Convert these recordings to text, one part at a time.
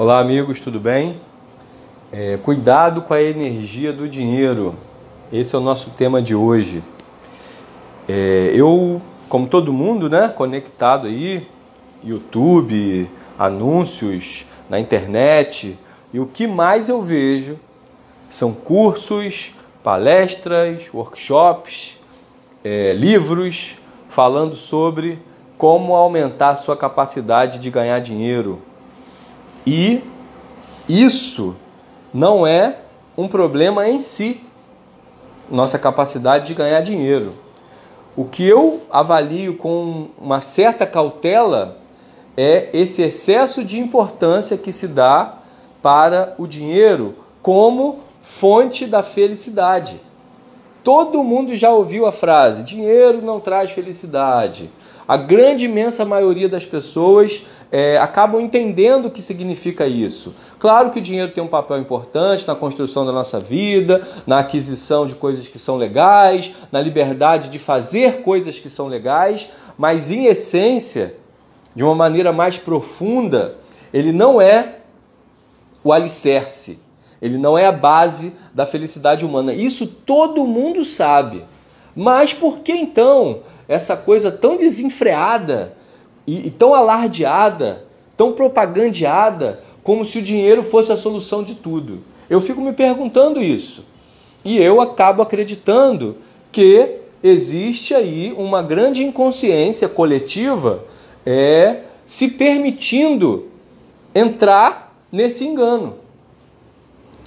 Olá, amigos, tudo bem? É, cuidado com a energia do dinheiro. Esse é o nosso tema de hoje. É, eu, como todo mundo, né, conectado aí, YouTube, anúncios na internet, e o que mais eu vejo são cursos, palestras, workshops, é, livros falando sobre como aumentar a sua capacidade de ganhar dinheiro e isso não é um problema em si, nossa capacidade de ganhar dinheiro. O que eu avalio com uma certa cautela é esse excesso de importância que se dá para o dinheiro como fonte da felicidade. Todo mundo já ouviu a frase: dinheiro não traz felicidade. A grande imensa maioria das pessoas é, acabam entendendo o que significa isso. Claro que o dinheiro tem um papel importante na construção da nossa vida, na aquisição de coisas que são legais, na liberdade de fazer coisas que são legais, mas em essência, de uma maneira mais profunda, ele não é o alicerce, ele não é a base da felicidade humana. Isso todo mundo sabe. Mas por que então essa coisa tão desenfreada e, e tão alardeada, tão propagandeada, como se o dinheiro fosse a solução de tudo. Eu fico me perguntando isso. E eu acabo acreditando que existe aí uma grande inconsciência coletiva é, se permitindo entrar nesse engano.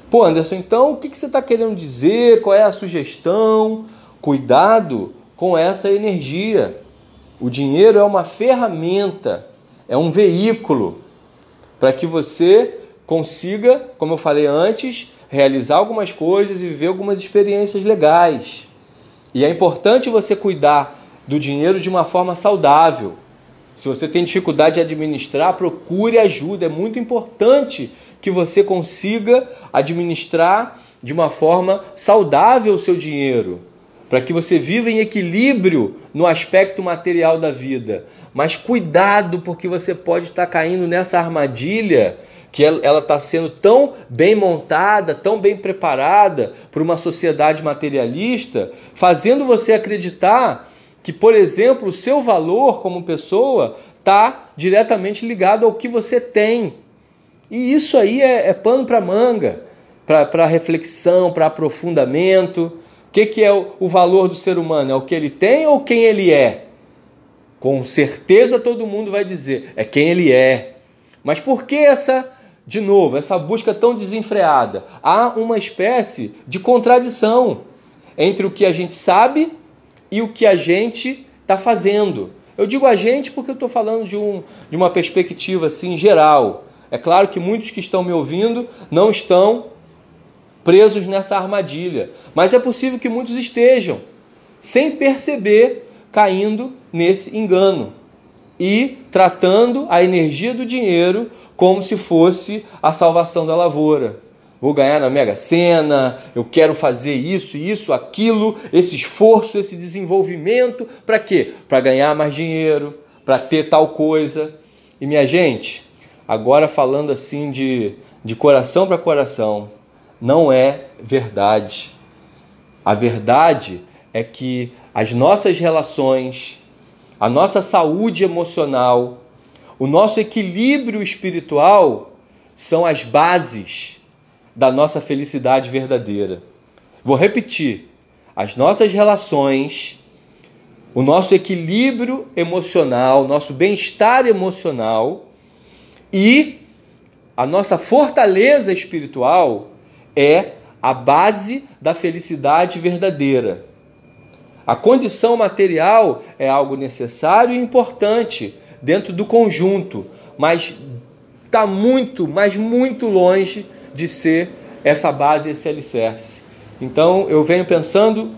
Pô, Anderson, então o que, que você está querendo dizer? Qual é a sugestão? Cuidado com essa energia. O dinheiro é uma ferramenta, é um veículo para que você consiga, como eu falei antes, realizar algumas coisas e viver algumas experiências legais. E é importante você cuidar do dinheiro de uma forma saudável. Se você tem dificuldade de administrar, procure ajuda. É muito importante que você consiga administrar de uma forma saudável o seu dinheiro para que você viva em equilíbrio no aspecto material da vida. Mas cuidado, porque você pode estar caindo nessa armadilha que ela está sendo tão bem montada, tão bem preparada para uma sociedade materialista, fazendo você acreditar que, por exemplo, o seu valor como pessoa está diretamente ligado ao que você tem. E isso aí é, é pano para manga, para reflexão, para aprofundamento. O que, que é o, o valor do ser humano? É o que ele tem ou quem ele é? Com certeza todo mundo vai dizer, é quem ele é. Mas por que essa, de novo, essa busca tão desenfreada? Há uma espécie de contradição entre o que a gente sabe e o que a gente está fazendo. Eu digo a gente porque eu estou falando de, um, de uma perspectiva assim geral. É claro que muitos que estão me ouvindo não estão presos nessa armadilha. Mas é possível que muitos estejam, sem perceber, caindo nesse engano e tratando a energia do dinheiro como se fosse a salvação da lavoura. Vou ganhar na Mega Sena, eu quero fazer isso, isso, aquilo, esse esforço, esse desenvolvimento, para quê? Para ganhar mais dinheiro, para ter tal coisa. E minha gente, agora falando assim de, de coração para coração, não é verdade. A verdade é que as nossas relações, a nossa saúde emocional, o nosso equilíbrio espiritual são as bases da nossa felicidade verdadeira. Vou repetir: as nossas relações, o nosso equilíbrio emocional, nosso bem-estar emocional e a nossa fortaleza espiritual é a base da felicidade verdadeira. A condição material é algo necessário e importante dentro do conjunto, mas está muito, mas muito longe de ser essa base, esse alicerce. Então eu venho pensando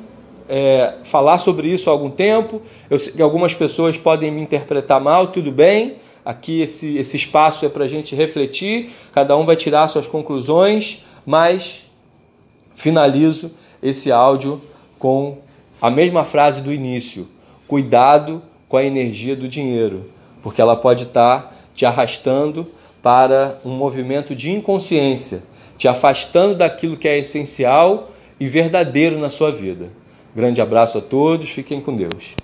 é, falar sobre isso há algum tempo. Eu sei que algumas pessoas podem me interpretar mal, tudo bem. Aqui esse, esse espaço é para a gente refletir, cada um vai tirar suas conclusões, mas finalizo esse áudio com a mesma frase do início: cuidado com a energia do dinheiro, porque ela pode estar te arrastando para um movimento de inconsciência, te afastando daquilo que é essencial e verdadeiro na sua vida. Grande abraço a todos, fiquem com Deus.